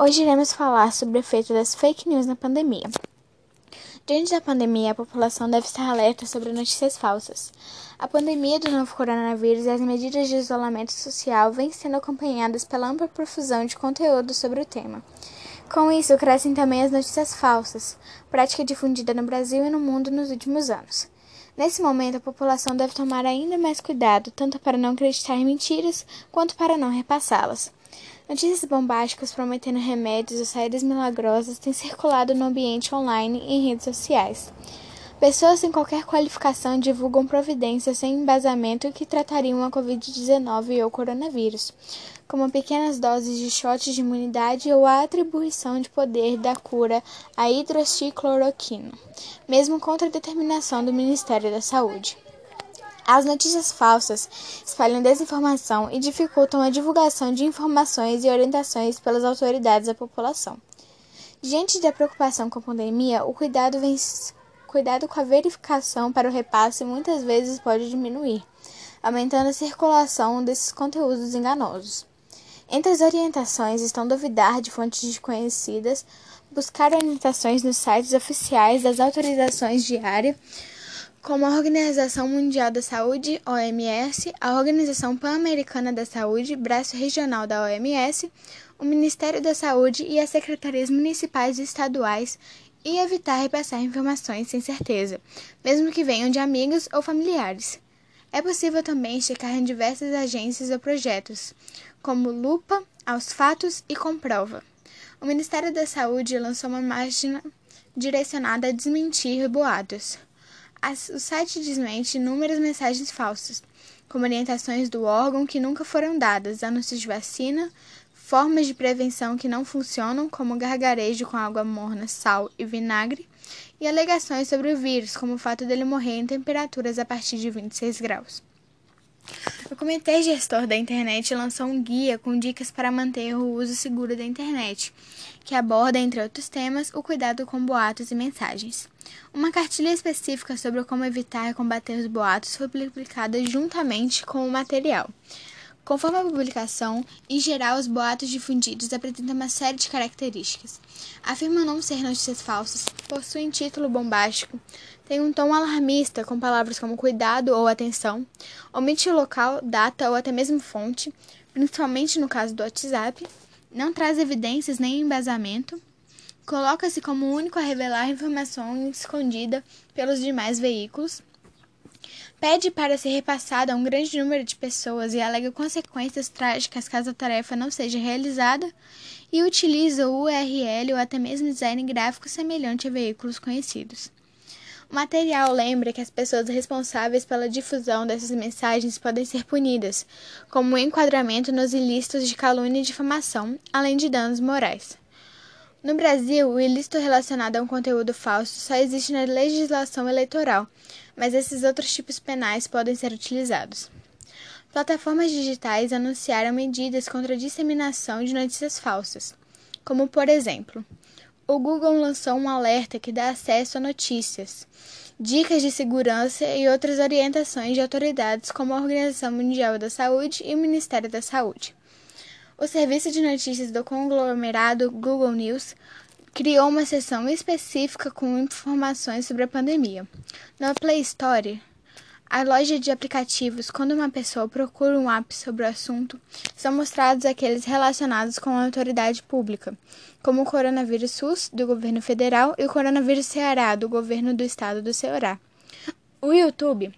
Hoje iremos falar sobre o efeito das fake news na pandemia. Diante da pandemia, a população deve estar alerta sobre notícias falsas. A pandemia do novo coronavírus e as medidas de isolamento social vêm sendo acompanhadas pela ampla profusão de conteúdo sobre o tema. Com isso, crescem também as notícias falsas, prática difundida no Brasil e no mundo nos últimos anos. Nesse momento, a população deve tomar ainda mais cuidado, tanto para não acreditar em mentiras, quanto para não repassá-las. Notícias bombásticas prometendo remédios ou saídas milagrosas têm circulado no ambiente online e em redes sociais. Pessoas sem qualquer qualificação divulgam providências sem embasamento que tratariam a Covid-19 ou coronavírus, como pequenas doses de shots de imunidade ou a atribuição de poder da cura à hidroxicloroquina, mesmo contra a determinação do Ministério da Saúde. As notícias falsas espalham desinformação e dificultam a divulgação de informações e orientações pelas autoridades à população. Diante da preocupação com a pandemia, o cuidado, vem, cuidado com a verificação para o repasse muitas vezes pode diminuir, aumentando a circulação desses conteúdos enganosos. Entre as orientações estão duvidar de fontes desconhecidas, buscar orientações nos sites oficiais das autorizações de como a Organização Mundial da Saúde, OMS, a Organização Pan-Americana da Saúde, braço regional da OMS, o Ministério da Saúde e as secretarias municipais e estaduais, e evitar repassar informações sem certeza, mesmo que venham de amigos ou familiares. É possível também checar em diversas agências ou projetos, como Lupa, Aos Fatos e Comprova. O Ministério da Saúde lançou uma página direcionada a desmentir boatos. O site desmente inúmeras mensagens falsas, como orientações do órgão que nunca foram dadas, anúncios de vacina, formas de prevenção que não funcionam, como gargarejo com água morna, sal e vinagre, e alegações sobre o vírus, como o fato dele morrer em temperaturas a partir de 26 graus. O Comitê Gestor da Internet lançou um guia com dicas para manter o uso seguro da internet, que aborda, entre outros temas, o cuidado com boatos e mensagens. Uma cartilha específica sobre como evitar e combater os boatos foi publicada juntamente com o material. Conforme a publicação, em geral, os boatos difundidos apresentam uma série de características. Afirmam não ser notícias falsas, possuem título bombástico, têm um tom alarmista com palavras como cuidado ou atenção, omite local, data ou até mesmo fonte, principalmente no caso do WhatsApp, não traz evidências nem embasamento, coloca-se como único a revelar informação escondida pelos demais veículos, pede para ser repassada a um grande número de pessoas e alega consequências trágicas caso a tarefa não seja realizada, e utiliza o URL ou até mesmo design gráfico semelhante a veículos conhecidos. O material lembra que as pessoas responsáveis pela difusão dessas mensagens podem ser punidas, como o enquadramento nos ilícitos de calúnia e difamação, além de danos morais. No Brasil, o ilícito relacionado a um conteúdo falso só existe na legislação eleitoral, mas esses outros tipos penais podem ser utilizados. Plataformas digitais anunciaram medidas contra a disseminação de notícias falsas, como, por exemplo, o Google lançou um alerta que dá acesso a notícias, dicas de segurança e outras orientações de autoridades como a Organização Mundial da Saúde e o Ministério da Saúde. O serviço de notícias do conglomerado Google News criou uma seção específica com informações sobre a pandemia. Na Play Store, a loja de aplicativos, quando uma pessoa procura um app sobre o assunto, são mostrados aqueles relacionados com a autoridade pública, como o coronavírus SUS, do governo federal, e o coronavírus Ceará, do governo do estado do Ceará. O YouTube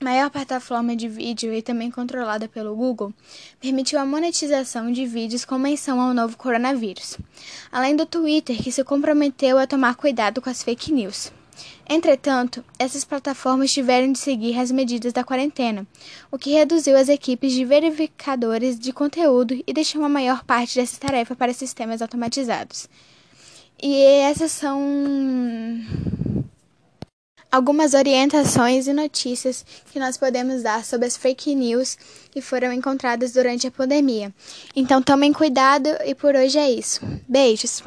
maior plataforma de vídeo e também controlada pelo Google, permitiu a monetização de vídeos com menção ao novo coronavírus, além do Twitter, que se comprometeu a tomar cuidado com as fake news. Entretanto, essas plataformas tiveram de seguir as medidas da quarentena, o que reduziu as equipes de verificadores de conteúdo e deixou a maior parte dessa tarefa para sistemas automatizados. E essas são algumas orientações e notícias que nós podemos dar sobre as fake news que foram encontradas durante a pandemia. Então tomem cuidado e por hoje é isso. Beijos!